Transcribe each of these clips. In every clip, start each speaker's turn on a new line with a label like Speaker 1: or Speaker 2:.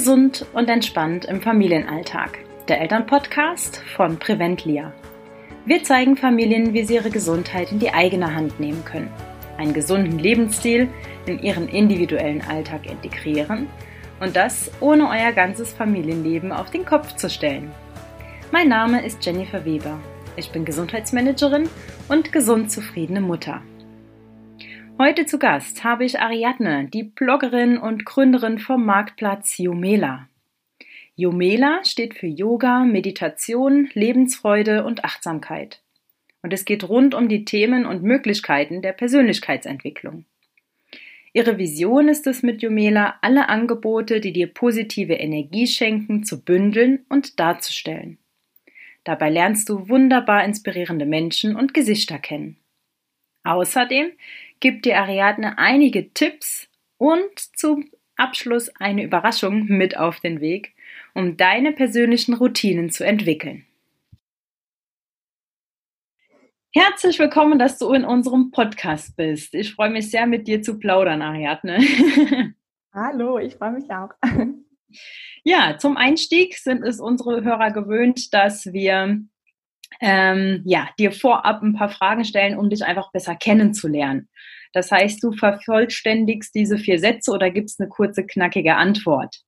Speaker 1: Gesund und entspannt im Familienalltag. Der Elternpodcast von Preventlia. Wir zeigen Familien, wie sie ihre Gesundheit in die eigene Hand nehmen können, einen gesunden Lebensstil in ihren individuellen Alltag integrieren und das ohne euer ganzes Familienleben auf den Kopf zu stellen. Mein Name ist Jennifer Weber. Ich bin Gesundheitsmanagerin und gesund zufriedene Mutter. Heute zu Gast habe ich Ariadne, die Bloggerin und Gründerin vom Marktplatz Jomela. Jomela steht für Yoga, Meditation, Lebensfreude und Achtsamkeit. Und es geht rund um die Themen und Möglichkeiten der Persönlichkeitsentwicklung. Ihre Vision ist es mit Jomela, alle Angebote, die dir positive Energie schenken, zu bündeln und darzustellen. Dabei lernst du wunderbar inspirierende Menschen und Gesichter kennen. Außerdem gibt dir Ariadne einige Tipps und zum Abschluss eine Überraschung mit auf den Weg, um deine persönlichen Routinen zu entwickeln. Herzlich willkommen, dass du in unserem Podcast bist. Ich freue mich sehr, mit dir zu plaudern, Ariadne.
Speaker 2: Hallo, ich freue mich auch.
Speaker 1: Ja, zum Einstieg sind es unsere Hörer gewöhnt, dass wir ähm, ja, dir vorab ein paar Fragen stellen, um dich einfach besser kennenzulernen. Das heißt, du vervollständigst diese vier Sätze oder gibst eine kurze, knackige Antwort.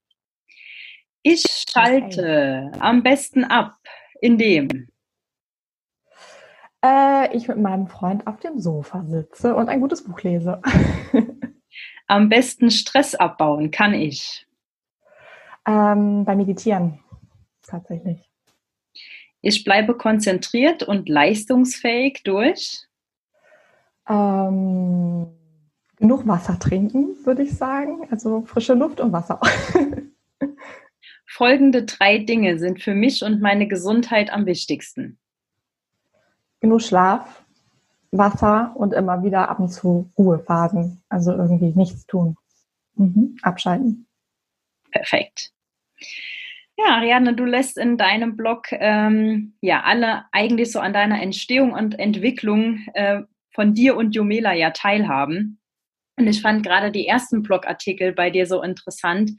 Speaker 1: Ich schalte okay. am besten ab, indem
Speaker 2: äh, ich mit meinem Freund auf dem Sofa sitze und ein gutes Buch lese.
Speaker 1: am besten Stress abbauen kann ich.
Speaker 2: Ähm, beim Meditieren tatsächlich.
Speaker 1: Ich bleibe konzentriert und leistungsfähig durch?
Speaker 2: Ähm, genug Wasser trinken, würde ich sagen. Also frische Luft und Wasser.
Speaker 1: Folgende drei Dinge sind für mich und meine Gesundheit am wichtigsten.
Speaker 2: Genug Schlaf, Wasser und immer wieder ab und zu Ruhephasen. Also irgendwie nichts tun. Mhm. Abschalten.
Speaker 1: Perfekt. Ja, Ariadne, du lässt in deinem Blog ähm, ja alle eigentlich so an deiner Entstehung und Entwicklung äh, von dir und Jomela ja teilhaben. Und ich fand gerade die ersten Blogartikel bei dir so interessant,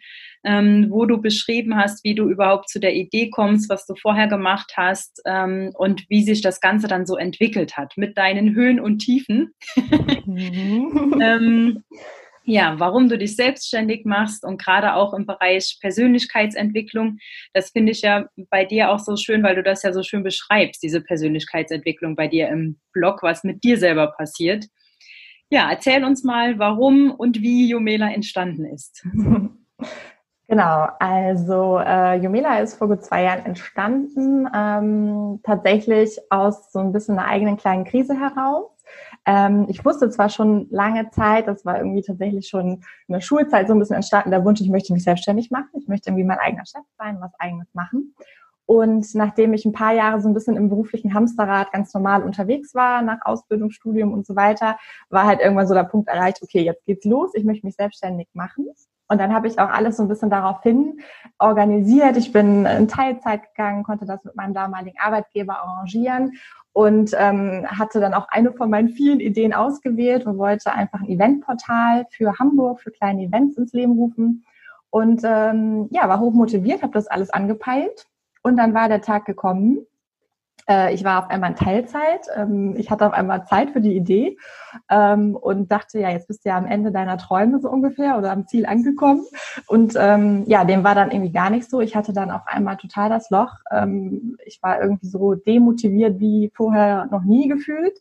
Speaker 1: ähm, wo du beschrieben hast, wie du überhaupt zu der Idee kommst, was du vorher gemacht hast ähm, und wie sich das Ganze dann so entwickelt hat mit deinen Höhen und Tiefen. Mhm. ja, warum du dich selbstständig machst und gerade auch im Bereich Persönlichkeitsentwicklung. Das finde ich ja bei dir auch so schön, weil du das ja so schön beschreibst, diese Persönlichkeitsentwicklung bei dir im Blog, was mit dir selber passiert. Ja, erzähl uns mal, warum und wie Jomela entstanden ist.
Speaker 2: Genau, also äh, Jomela ist vor gut zwei Jahren entstanden, ähm, tatsächlich aus so ein bisschen einer eigenen kleinen Krise heraus. Ähm, ich wusste zwar schon lange Zeit, das war irgendwie tatsächlich schon in der Schulzeit so ein bisschen entstanden, der Wunsch, ich möchte mich selbstständig machen, ich möchte irgendwie mein eigener Chef sein, was eigenes machen. Und nachdem ich ein paar Jahre so ein bisschen im beruflichen Hamsterrad ganz normal unterwegs war, nach Ausbildung, Studium und so weiter, war halt irgendwann so der Punkt erreicht, okay, jetzt geht's los, ich möchte mich selbstständig machen. Und dann habe ich auch alles so ein bisschen daraufhin organisiert. Ich bin in Teilzeit gegangen, konnte das mit meinem damaligen Arbeitgeber arrangieren und ähm, hatte dann auch eine von meinen vielen Ideen ausgewählt und wollte einfach ein Eventportal für Hamburg, für kleine Events ins Leben rufen. Und ähm, ja, war hoch motiviert, habe das alles angepeilt. Und dann war der Tag gekommen, ich war auf einmal in Teilzeit. Ähm, ich hatte auf einmal Zeit für die Idee ähm, und dachte, ja, jetzt bist du ja am Ende deiner Träume so ungefähr oder am Ziel angekommen. Und ähm, ja, dem war dann irgendwie gar nicht so. Ich hatte dann auf einmal total das Loch. ich war irgendwie so demotiviert wie vorher noch nie gefühlt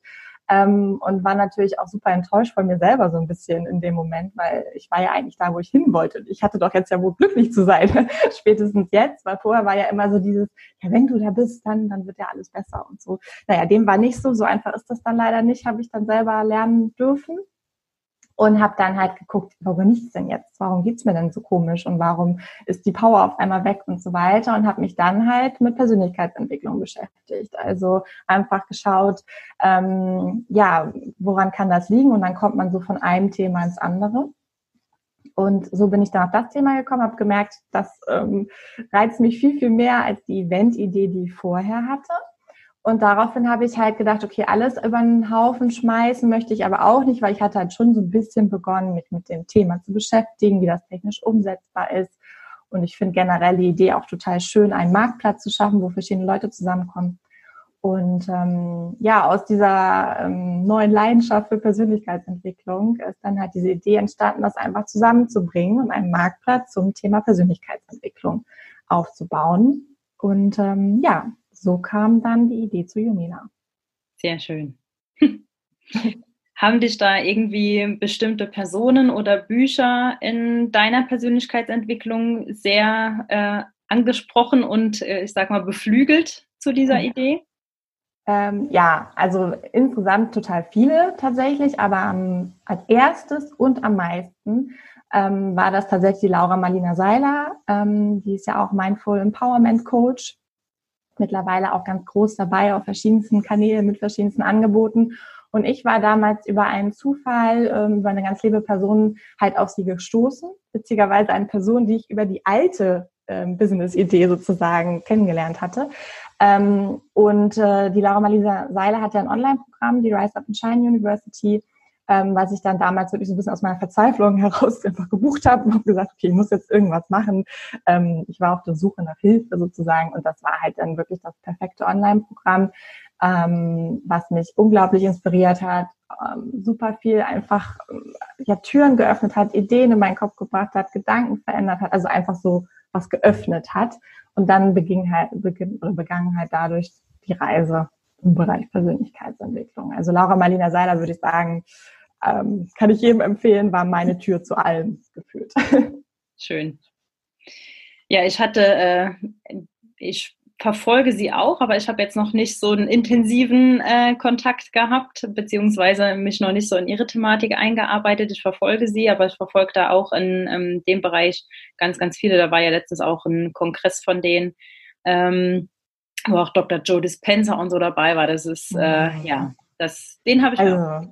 Speaker 2: ähm, und war natürlich auch super enttäuscht von mir selber so ein bisschen in dem Moment, weil ich war ja eigentlich da, wo ich hin wollte. Ich hatte doch jetzt ja wohl glücklich zu sein, spätestens jetzt, weil vorher war ja immer so dieses, ja, wenn du da bist, dann, dann wird ja alles besser und so. Naja, dem war nicht so, so einfach ist das dann leider nicht, habe ich dann selber lernen dürfen und habe dann halt geguckt, warum nichts denn jetzt? Warum geht's mir denn so komisch und warum ist die Power auf einmal weg und so weiter und habe mich dann halt mit Persönlichkeitsentwicklung beschäftigt. Also einfach geschaut, ähm, ja, woran kann das liegen? Und dann kommt man so von einem Thema ins andere. Und so bin ich dann auf das Thema gekommen, habe gemerkt, das ähm, reizt mich viel, viel mehr als die Event-Idee, die ich vorher hatte. Und daraufhin habe ich halt gedacht, okay, alles über den Haufen schmeißen möchte ich aber auch nicht, weil ich hatte halt schon so ein bisschen begonnen, mich mit dem Thema zu beschäftigen, wie das technisch umsetzbar ist. Und ich finde generell die Idee auch total schön, einen Marktplatz zu schaffen, wo verschiedene Leute zusammenkommen. Und ähm, ja, aus dieser ähm, neuen Leidenschaft für Persönlichkeitsentwicklung ist dann halt diese Idee entstanden, das einfach zusammenzubringen und einen Marktplatz zum Thema Persönlichkeitsentwicklung aufzubauen. Und ähm, ja, so kam dann die Idee zu Jumila.
Speaker 1: Sehr schön. Haben dich da irgendwie bestimmte Personen oder Bücher in deiner Persönlichkeitsentwicklung sehr äh, angesprochen und äh, ich sag mal beflügelt zu dieser ja. Idee?
Speaker 2: Ähm, ja, also insgesamt total viele tatsächlich, aber am, als erstes und am meisten ähm, war das tatsächlich die Laura Marlina Seiler. Ähm, die ist ja auch Mindful Empowerment Coach. Mittlerweile auch ganz groß dabei auf verschiedensten Kanälen mit verschiedensten Angeboten. Und ich war damals über einen Zufall, ähm, über eine ganz liebe Person halt auf sie gestoßen. Witzigerweise eine Person, die ich über die alte ähm, Business-Idee sozusagen kennengelernt hatte. Ähm, und äh, die Laura Malisa Seiler hat ja ein Online-Programm, die Rise Up and Shine University, ähm, was ich dann damals wirklich so ein bisschen aus meiner Verzweiflung heraus einfach gebucht habe und habe gesagt, okay, ich muss jetzt irgendwas machen. Ähm, ich war auf der Suche nach Hilfe sozusagen und das war halt dann wirklich das perfekte Online-Programm, ähm, was mich unglaublich inspiriert hat, ähm, super viel einfach ja, Türen geöffnet hat, Ideen in meinen Kopf gebracht hat, Gedanken verändert hat, also einfach so was geöffnet hat. Und dann beging halt, beginn, begann halt dadurch die Reise im Bereich Persönlichkeitsentwicklung. Also Laura Marlina Seiler würde ich sagen, ähm, kann ich jedem empfehlen, war meine Tür zu allem geführt.
Speaker 1: Schön. Ja, ich hatte, äh, ich verfolge sie auch, aber ich habe jetzt noch nicht so einen intensiven äh, Kontakt gehabt, beziehungsweise mich noch nicht so in ihre Thematik eingearbeitet. Ich verfolge sie, aber ich verfolge da auch in ähm, dem Bereich ganz, ganz viele. Da war ja letztens auch ein Kongress von denen, ähm, wo auch Dr. Joe Dispenza und so dabei war. Das ist, äh, mhm. ja, das, den habe ich also,
Speaker 2: auch.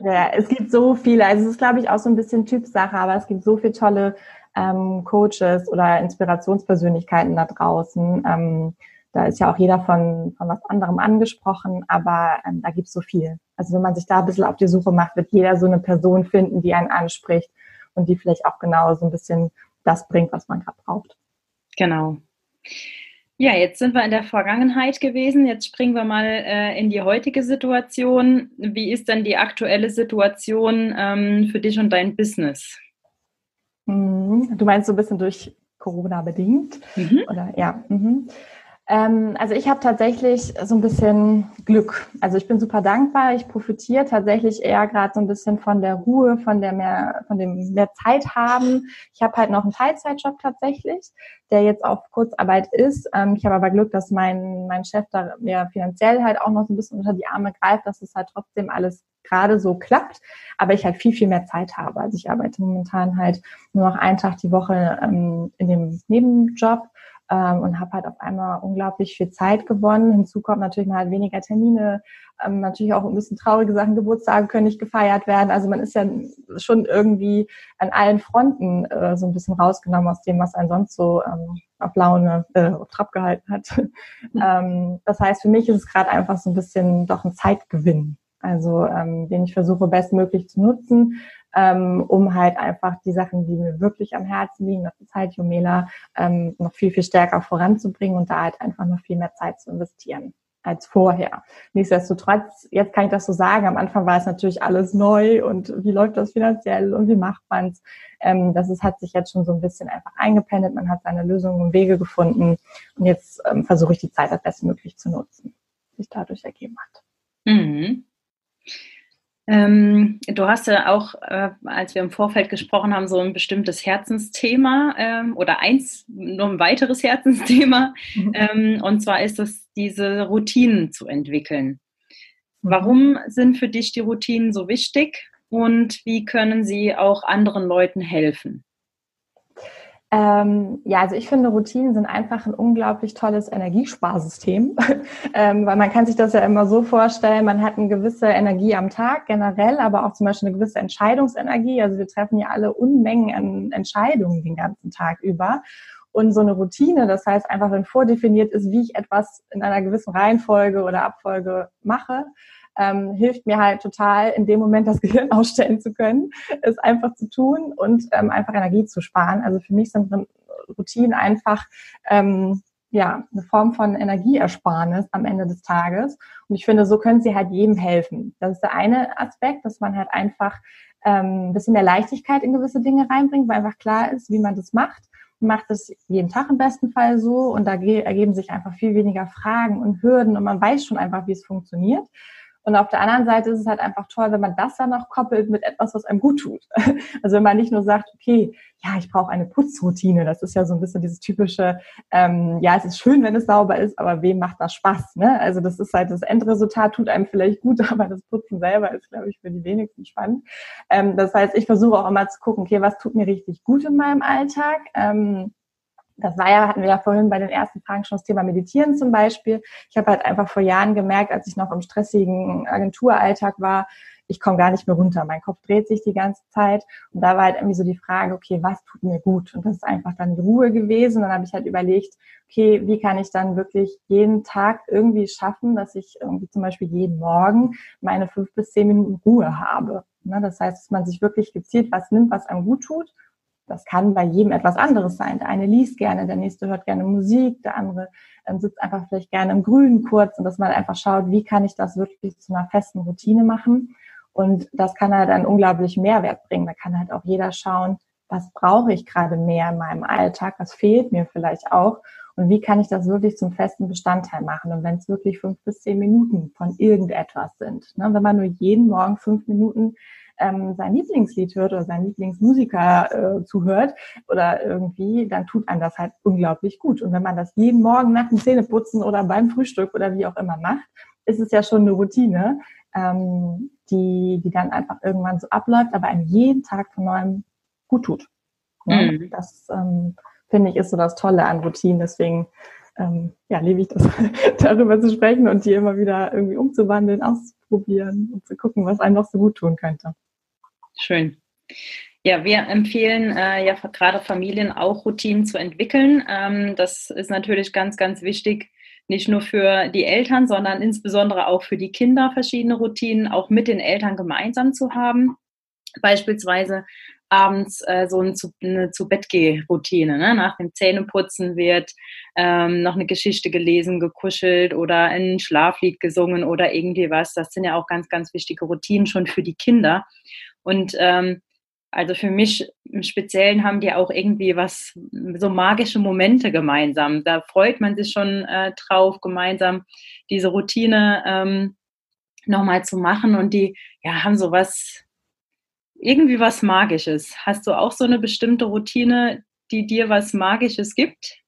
Speaker 2: ja, es gibt so viele. Also es ist, glaube ich, auch so ein bisschen Typsache, aber es gibt so viele tolle ähm, Coaches oder Inspirationspersönlichkeiten da draußen. Ähm, da ist ja auch jeder von, von was anderem angesprochen, aber ähm, da gibt's so viel. Also wenn man sich da ein bisschen auf die Suche macht, wird jeder so eine Person finden, die einen anspricht und die vielleicht auch genau so ein bisschen das bringt, was man gerade braucht.
Speaker 1: Genau. Ja, jetzt sind wir in der Vergangenheit gewesen. Jetzt springen wir mal äh, in die heutige Situation. Wie ist denn die aktuelle Situation ähm, für dich und dein Business?
Speaker 2: Mhm. Du meinst so ein bisschen durch Corona bedingt? Mhm. Oder ja. Mhm. Ähm, also ich habe tatsächlich so ein bisschen Glück. Also ich bin super dankbar. Ich profitiere tatsächlich eher gerade so ein bisschen von der Ruhe, von der mehr, von dem mehr Zeit haben. Ich habe halt noch einen Teilzeitjob tatsächlich, der jetzt auf Kurzarbeit ist. Ähm, ich habe aber Glück, dass mein mein Chef da mir finanziell halt auch noch so ein bisschen unter die Arme greift, dass es halt trotzdem alles gerade so klappt, aber ich halt viel, viel mehr Zeit habe. Also ich arbeite momentan halt nur noch einen Tag die Woche ähm, in dem Nebenjob ähm, und habe halt auf einmal unglaublich viel Zeit gewonnen. Hinzu kommt natürlich mal halt weniger Termine, ähm, natürlich auch ein bisschen traurige Sachen, Geburtstage können nicht gefeiert werden. Also man ist ja schon irgendwie an allen Fronten äh, so ein bisschen rausgenommen aus dem, was einen sonst so ähm, auf Laune, äh, auf Trab gehalten hat. Mhm. ähm, das heißt, für mich ist es gerade einfach so ein bisschen doch ein Zeitgewinn. Also ähm, den ich versuche bestmöglich zu nutzen, ähm, um halt einfach die Sachen, die mir wirklich am Herzen liegen, das ist halt Jomela, ähm, noch viel, viel stärker voranzubringen und da halt einfach noch viel mehr Zeit zu investieren als vorher. Nichtsdestotrotz, jetzt kann ich das so sagen, am Anfang war es natürlich alles neu und wie läuft das finanziell und wie macht man es? Ähm, das ist, hat sich jetzt schon so ein bisschen einfach eingependelt, man hat seine Lösungen und Wege gefunden und jetzt ähm, versuche ich die Zeit als bestmöglich zu nutzen, die sich dadurch ergeben hat.
Speaker 1: Mhm. Ähm, du hast ja auch, äh, als wir im Vorfeld gesprochen haben, so ein bestimmtes Herzensthema ähm, oder eins, noch ein weiteres Herzensthema. Mhm. Ähm, und zwar ist es, diese Routinen zu entwickeln. Mhm. Warum sind für dich die Routinen so wichtig und wie können sie auch anderen Leuten helfen?
Speaker 2: Ähm, ja, also ich finde, Routinen sind einfach ein unglaublich tolles Energiesparsystem, ähm, weil man kann sich das ja immer so vorstellen, man hat eine gewisse Energie am Tag generell, aber auch zum Beispiel eine gewisse Entscheidungsenergie. Also wir treffen ja alle Unmengen an Entscheidungen den ganzen Tag über. Und so eine Routine, das heißt einfach, wenn vordefiniert ist, wie ich etwas in einer gewissen Reihenfolge oder Abfolge mache, ähm, hilft mir halt total, in dem Moment das Gehirn ausstellen zu können, es einfach zu tun und ähm, einfach Energie zu sparen. Also für mich sind Routinen einfach ähm, ja, eine Form von Energieersparnis am Ende des Tages. Und ich finde, so können sie halt jedem helfen. Das ist der eine Aspekt, dass man halt einfach ähm, ein bisschen mehr Leichtigkeit in gewisse Dinge reinbringt, weil einfach klar ist, wie man das macht. Man macht es jeden Tag im besten Fall so und da ergeben sich einfach viel weniger Fragen und Hürden und man weiß schon einfach, wie es funktioniert. Und auf der anderen Seite ist es halt einfach toll, wenn man das dann noch koppelt mit etwas, was einem gut tut. Also wenn man nicht nur sagt, okay, ja, ich brauche eine Putzroutine. Das ist ja so ein bisschen dieses typische, ähm, ja, es ist schön, wenn es sauber ist, aber wem macht das Spaß? Ne? Also das ist halt das Endresultat, tut einem vielleicht gut, aber das Putzen selber ist, glaube ich, für die wenigsten spannend. Ähm, das heißt, ich versuche auch immer zu gucken, okay, was tut mir richtig gut in meinem Alltag? Ähm, das war ja, hatten wir ja vorhin bei den ersten Fragen schon das Thema Meditieren zum Beispiel. Ich habe halt einfach vor Jahren gemerkt, als ich noch im stressigen Agenturalltag war, ich komme gar nicht mehr runter. Mein Kopf dreht sich die ganze Zeit. Und da war halt irgendwie so die Frage, okay, was tut mir gut? Und das ist einfach dann die Ruhe gewesen. Dann habe ich halt überlegt, okay, wie kann ich dann wirklich jeden Tag irgendwie schaffen, dass ich irgendwie zum Beispiel jeden Morgen meine fünf bis zehn Minuten Ruhe habe. Ne, das heißt, dass man sich wirklich gezielt was nimmt, was einem gut tut das kann bei jedem etwas anderes sein. Der eine liest gerne, der nächste hört gerne Musik, der andere ähm, sitzt einfach vielleicht gerne im Grünen kurz und dass man einfach schaut, wie kann ich das wirklich zu einer festen Routine machen. Und das kann halt einen unglaublichen Mehrwert bringen. Da kann halt auch jeder schauen, was brauche ich gerade mehr in meinem Alltag, was fehlt mir vielleicht auch und wie kann ich das wirklich zum festen Bestandteil machen. Und wenn es wirklich fünf bis zehn Minuten von irgendetwas sind, ne? wenn man nur jeden Morgen fünf Minuten ähm, sein Lieblingslied hört oder sein Lieblingsmusiker äh, zuhört oder irgendwie, dann tut einem das halt unglaublich gut. Und wenn man das jeden Morgen nach dem Zähneputzen oder beim Frühstück oder wie auch immer macht, ist es ja schon eine Routine, ähm, die, die dann einfach irgendwann so abläuft, aber einem jeden Tag von neuem gut tut. Ja, mhm. Das ähm, finde ich ist so das Tolle an Routinen. Deswegen ähm, ja, liebe ich das, darüber zu sprechen und die immer wieder irgendwie umzuwandeln, auszuprobieren und zu gucken, was einem noch so gut tun könnte.
Speaker 1: Schön. Ja, wir empfehlen äh, ja gerade Familien auch Routinen zu entwickeln. Ähm, das ist natürlich ganz, ganz wichtig, nicht nur für die Eltern, sondern insbesondere auch für die Kinder verschiedene Routinen auch mit den Eltern gemeinsam zu haben. Beispielsweise abends äh, so ein zu, eine zu Bett routine ne? Nach dem Zähneputzen wird ähm, noch eine Geschichte gelesen, gekuschelt oder ein Schlaflied gesungen oder irgendwie was. Das sind ja auch ganz, ganz wichtige Routinen schon für die Kinder. Und ähm, also für mich im Speziellen haben die auch irgendwie was, so magische Momente gemeinsam. Da freut man sich schon äh, drauf, gemeinsam diese Routine ähm, nochmal zu machen. Und die ja, haben so was, irgendwie was Magisches. Hast du auch so eine bestimmte Routine, die dir was Magisches gibt?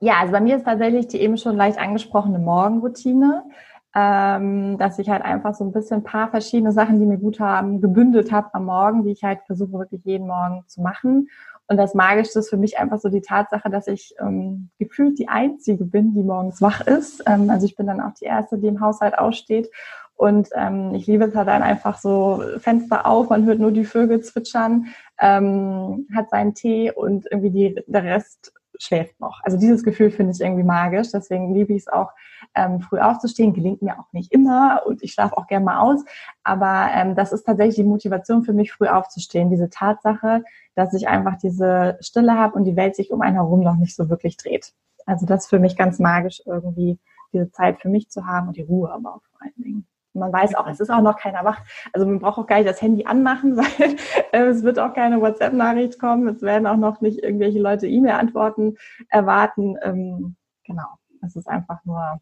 Speaker 2: Ja, also bei mir ist tatsächlich die eben schon leicht angesprochene Morgenroutine ähm, dass ich halt einfach so ein bisschen ein paar verschiedene Sachen, die mir gut haben, gebündelt habe am Morgen, die ich halt versuche wirklich jeden Morgen zu machen. Und das Magischste ist für mich einfach so die Tatsache, dass ich ähm, gefühlt die Einzige bin, die morgens wach ist. Ähm, also ich bin dann auch die Erste, die im Haushalt aussteht. Und ähm, ich liebe es halt dann einfach so Fenster auf, man hört nur die Vögel zwitschern, ähm, hat seinen Tee und irgendwie die, der Rest schläft noch. Also dieses Gefühl finde ich irgendwie magisch. Deswegen liebe ich es auch, ähm, früh aufzustehen. Gelingt mir auch nicht immer und ich schlafe auch gerne mal aus. Aber ähm, das ist tatsächlich die Motivation für mich, früh aufzustehen. Diese Tatsache, dass ich einfach diese Stille habe und die Welt sich um einen herum noch nicht so wirklich dreht. Also das ist für mich ganz magisch, irgendwie diese Zeit für mich zu haben und die Ruhe aber auch vor allen Dingen. Man weiß auch, es ist auch noch keiner wach. Also man braucht auch gar nicht das Handy anmachen, weil äh, es wird auch keine WhatsApp-Nachricht kommen. Es werden auch noch nicht irgendwelche Leute E-Mail-Antworten erwarten. Ähm, genau. Es ist einfach nur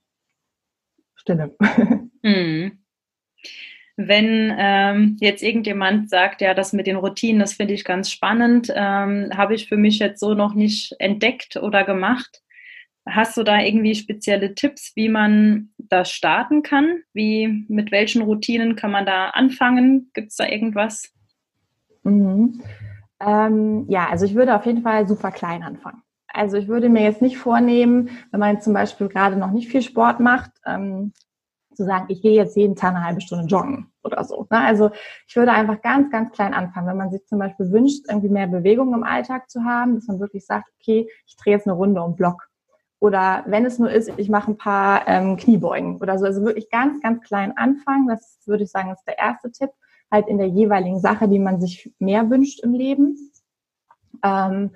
Speaker 2: Stille.
Speaker 1: Hm. Wenn ähm, jetzt irgendjemand sagt, ja, das mit den Routinen, das finde ich ganz spannend, ähm, habe ich für mich jetzt so noch nicht entdeckt oder gemacht. Hast du da irgendwie spezielle Tipps, wie man das starten kann? Wie, mit welchen Routinen kann man da anfangen? Gibt es da irgendwas?
Speaker 2: Mhm. Ähm, ja, also ich würde auf jeden Fall super klein anfangen. Also ich würde mir jetzt nicht vornehmen, wenn man zum Beispiel gerade noch nicht viel Sport macht, ähm, zu sagen, ich gehe jetzt jeden Tag eine halbe Stunde joggen oder so. Ne? Also ich würde einfach ganz, ganz klein anfangen. Wenn man sich zum Beispiel wünscht, irgendwie mehr Bewegung im Alltag zu haben, dass man wirklich sagt, okay, ich drehe jetzt eine Runde um Block. Oder wenn es nur ist, ich mache ein paar ähm, Kniebeugen oder so. Also wirklich ganz, ganz klein anfangen. Das würde ich sagen, ist der erste Tipp. Halt in der jeweiligen Sache, die man sich mehr wünscht im Leben. Ähm,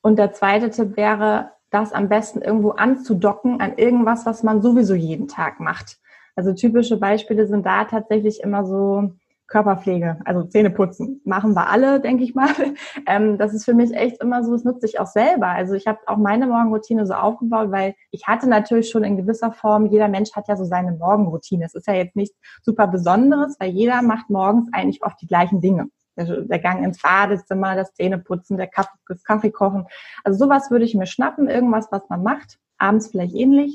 Speaker 2: und der zweite Tipp wäre, das am besten irgendwo anzudocken an irgendwas, was man sowieso jeden Tag macht. Also typische Beispiele sind da tatsächlich immer so Körperpflege, also Zähne putzen. Machen wir alle, denke ich mal. Ähm, das ist für mich echt immer so, das nutze ich auch selber. Also ich habe auch meine Morgenroutine so aufgebaut, weil ich hatte natürlich schon in gewisser Form, jeder Mensch hat ja so seine Morgenroutine. Es ist ja jetzt nichts super Besonderes, weil jeder macht morgens eigentlich oft die gleichen Dinge. Der, der Gang ins Badezimmer, das Zähneputzen, der Kaffee, das Kaffee kochen. Also sowas würde ich mir schnappen, irgendwas, was man macht, abends vielleicht ähnlich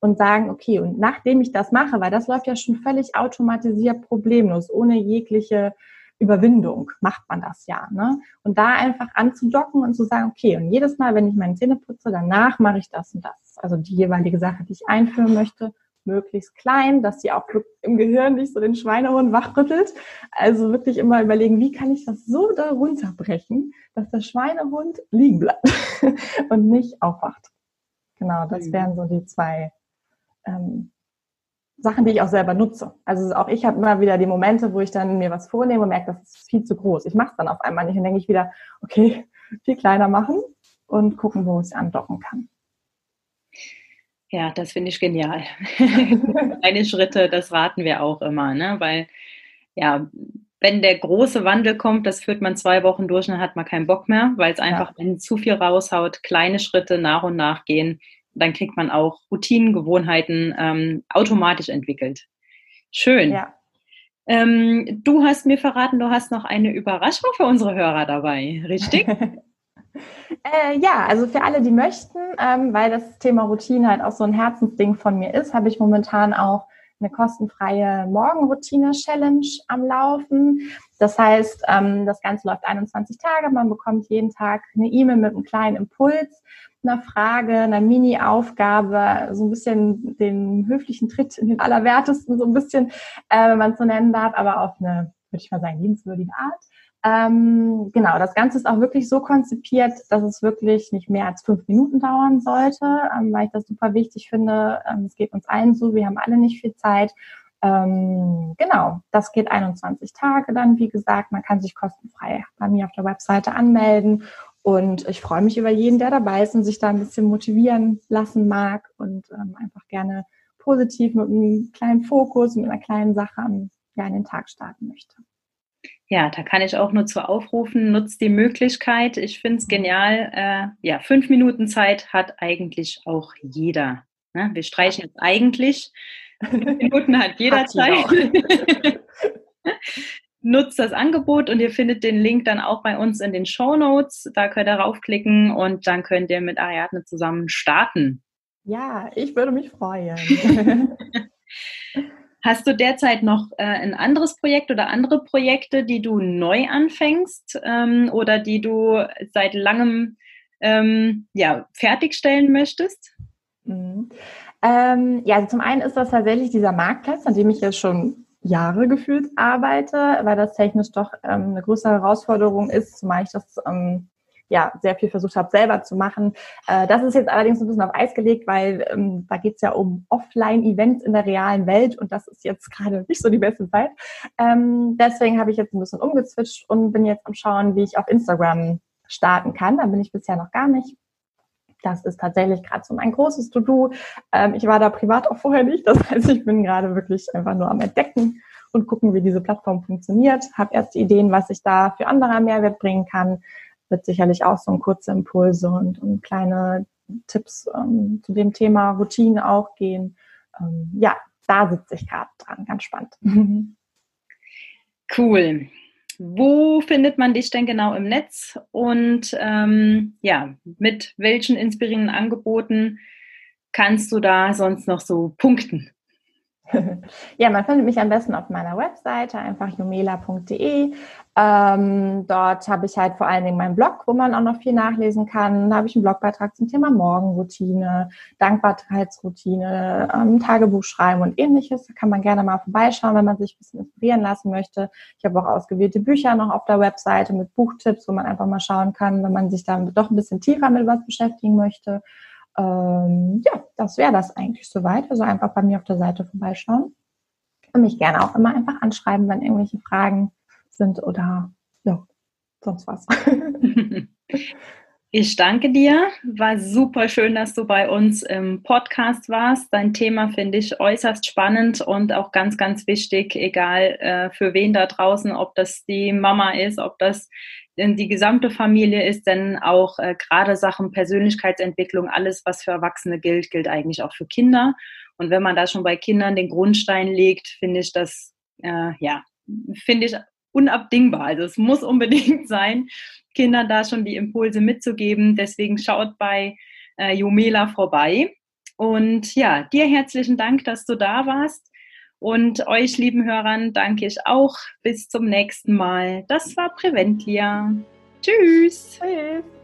Speaker 2: und sagen, okay, und nachdem ich das mache, weil das läuft ja schon völlig automatisiert problemlos, ohne jegliche Überwindung macht man das ja. Ne? Und da einfach anzudocken und zu sagen, okay, und jedes Mal, wenn ich meine Zähne putze, danach mache ich das und das. Also die jeweilige Sache, die ich einführen möchte, möglichst klein, dass sie auch im Gehirn nicht so den Schweinehund wachrüttelt. Also wirklich immer überlegen, wie kann ich das so da runterbrechen, dass der Schweinehund liegen bleibt und nicht aufwacht. Genau, das wären so die zwei ähm, Sachen, die ich auch selber nutze. Also auch ich habe immer wieder die Momente, wo ich dann mir was vornehme und merke, das ist viel zu groß. Ich mache es dann auf einmal nicht und denke ich wieder, okay, viel kleiner machen und gucken, wo ich es andocken kann.
Speaker 1: Ja, das finde ich genial. Kleine Schritte, das raten wir auch immer, ne? weil ja, wenn der große Wandel kommt, das führt man zwei Wochen durch und dann hat man keinen Bock mehr, weil es einfach, ja. wenn zu viel raushaut, kleine Schritte nach und nach gehen, dann kriegt man auch Routinen, Gewohnheiten ähm, automatisch entwickelt. Schön. Ja. Ähm, du hast mir verraten, du hast noch eine Überraschung für unsere Hörer dabei, richtig?
Speaker 2: äh, ja, also für alle, die möchten, ähm, weil das Thema Routine halt auch so ein Herzensding von mir ist, habe ich momentan auch eine kostenfreie Morgenroutine-Challenge am Laufen. Das heißt, ähm, das Ganze läuft 21 Tage. Man bekommt jeden Tag eine E-Mail mit einem kleinen Impuls, einer Frage, einer Mini-Aufgabe, so ein bisschen den höflichen Tritt in den Allerwertesten, so ein bisschen, äh, wenn man es so nennen darf, aber auf eine, würde ich mal sagen, liebenswürdige Art. Ähm, genau, das Ganze ist auch wirklich so konzipiert, dass es wirklich nicht mehr als fünf Minuten dauern sollte, ähm, weil ich das super wichtig finde. Ähm, es geht uns allen so, wir haben alle nicht viel Zeit. Ähm, genau, das geht 21 Tage dann, wie gesagt. Man kann sich kostenfrei bei mir auf der Webseite anmelden. Und ich freue mich über jeden, der dabei ist und sich da ein bisschen motivieren lassen mag und ähm, einfach gerne positiv mit einem kleinen Fokus, mit einer kleinen Sache an, ja, in den Tag starten möchte.
Speaker 1: Ja, da kann ich auch nur zu aufrufen, nutzt die Möglichkeit. Ich finde es genial. Äh, ja, fünf Minuten Zeit hat eigentlich auch jeder. Ne? Wir streichen jetzt eigentlich. Minuten hat jeder hat Zeit. Nutzt das Angebot und ihr findet den Link dann auch bei uns in den Show Notes. Da könnt ihr raufklicken und dann könnt ihr mit Ariadne zusammen starten.
Speaker 2: Ja, ich würde mich freuen.
Speaker 1: Hast du derzeit noch äh, ein anderes Projekt oder andere Projekte, die du neu anfängst ähm, oder die du seit langem ähm, ja, fertigstellen möchtest?
Speaker 2: Ähm, ja, also zum einen ist das tatsächlich dieser Marktplatz, an dem ich jetzt schon Jahre gefühlt arbeite, weil das technisch doch ähm, eine größere Herausforderung ist, zumal ich das ähm, ja sehr viel versucht habe, selber zu machen. Äh, das ist jetzt allerdings ein bisschen auf Eis gelegt, weil ähm, da geht es ja um Offline-Events in der realen Welt und das ist jetzt gerade nicht so die beste Zeit. Ähm, deswegen habe ich jetzt ein bisschen umgezwitscht und bin jetzt am Schauen, wie ich auf Instagram starten kann. Da bin ich bisher noch gar nicht. Das ist tatsächlich gerade so mein großes To-Do. Ähm, ich war da privat auch vorher nicht. Das heißt, ich bin gerade wirklich einfach nur am Entdecken und gucken, wie diese Plattform funktioniert. Habe erste Ideen, was ich da für andere Mehrwert bringen kann wird sicherlich auch so ein kurze Impulse und, und kleine Tipps ähm, zu dem Thema Routinen auch gehen. Ähm, ja, da sitze ich gerade dran, ganz spannend.
Speaker 1: Cool. Wo findet man dich denn genau im Netz und ähm, ja, mit welchen inspirierenden Angeboten kannst du da sonst noch so punkten?
Speaker 2: ja, man findet mich am besten auf meiner Webseite, einfach jumela.de. Ähm, dort habe ich halt vor allen Dingen meinen Blog, wo man auch noch viel nachlesen kann. Da habe ich einen Blogbeitrag zum Thema Morgenroutine, Dankbarkeitsroutine, ähm, Tagebuch schreiben und ähnliches. Da kann man gerne mal vorbeischauen, wenn man sich ein bisschen inspirieren lassen möchte. Ich habe auch ausgewählte Bücher noch auf der Webseite mit Buchtipps, wo man einfach mal schauen kann, wenn man sich da doch ein bisschen tiefer mit was beschäftigen möchte. Ähm, ja, das wäre das eigentlich soweit. Also einfach bei mir auf der Seite vorbeischauen und mich gerne auch immer einfach anschreiben, wenn irgendwelche Fragen sind oder ja, sonst was.
Speaker 1: Ich danke dir. War super schön, dass du bei uns im Podcast warst. Dein Thema finde ich äußerst spannend und auch ganz, ganz wichtig, egal äh, für wen da draußen, ob das die Mama ist, ob das die gesamte Familie ist, denn auch äh, gerade Sachen Persönlichkeitsentwicklung, alles, was für Erwachsene gilt, gilt eigentlich auch für Kinder. Und wenn man da schon bei Kindern den Grundstein legt, finde ich das, äh, ja, finde ich unabdingbar. Also es muss unbedingt sein, Kindern da schon die Impulse mitzugeben. Deswegen schaut bei äh, Jomela vorbei. Und ja, dir herzlichen Dank, dass du da warst. Und euch, lieben Hörern, danke ich auch. Bis zum nächsten Mal. Das war Preventlia. Tschüss. Tschüss.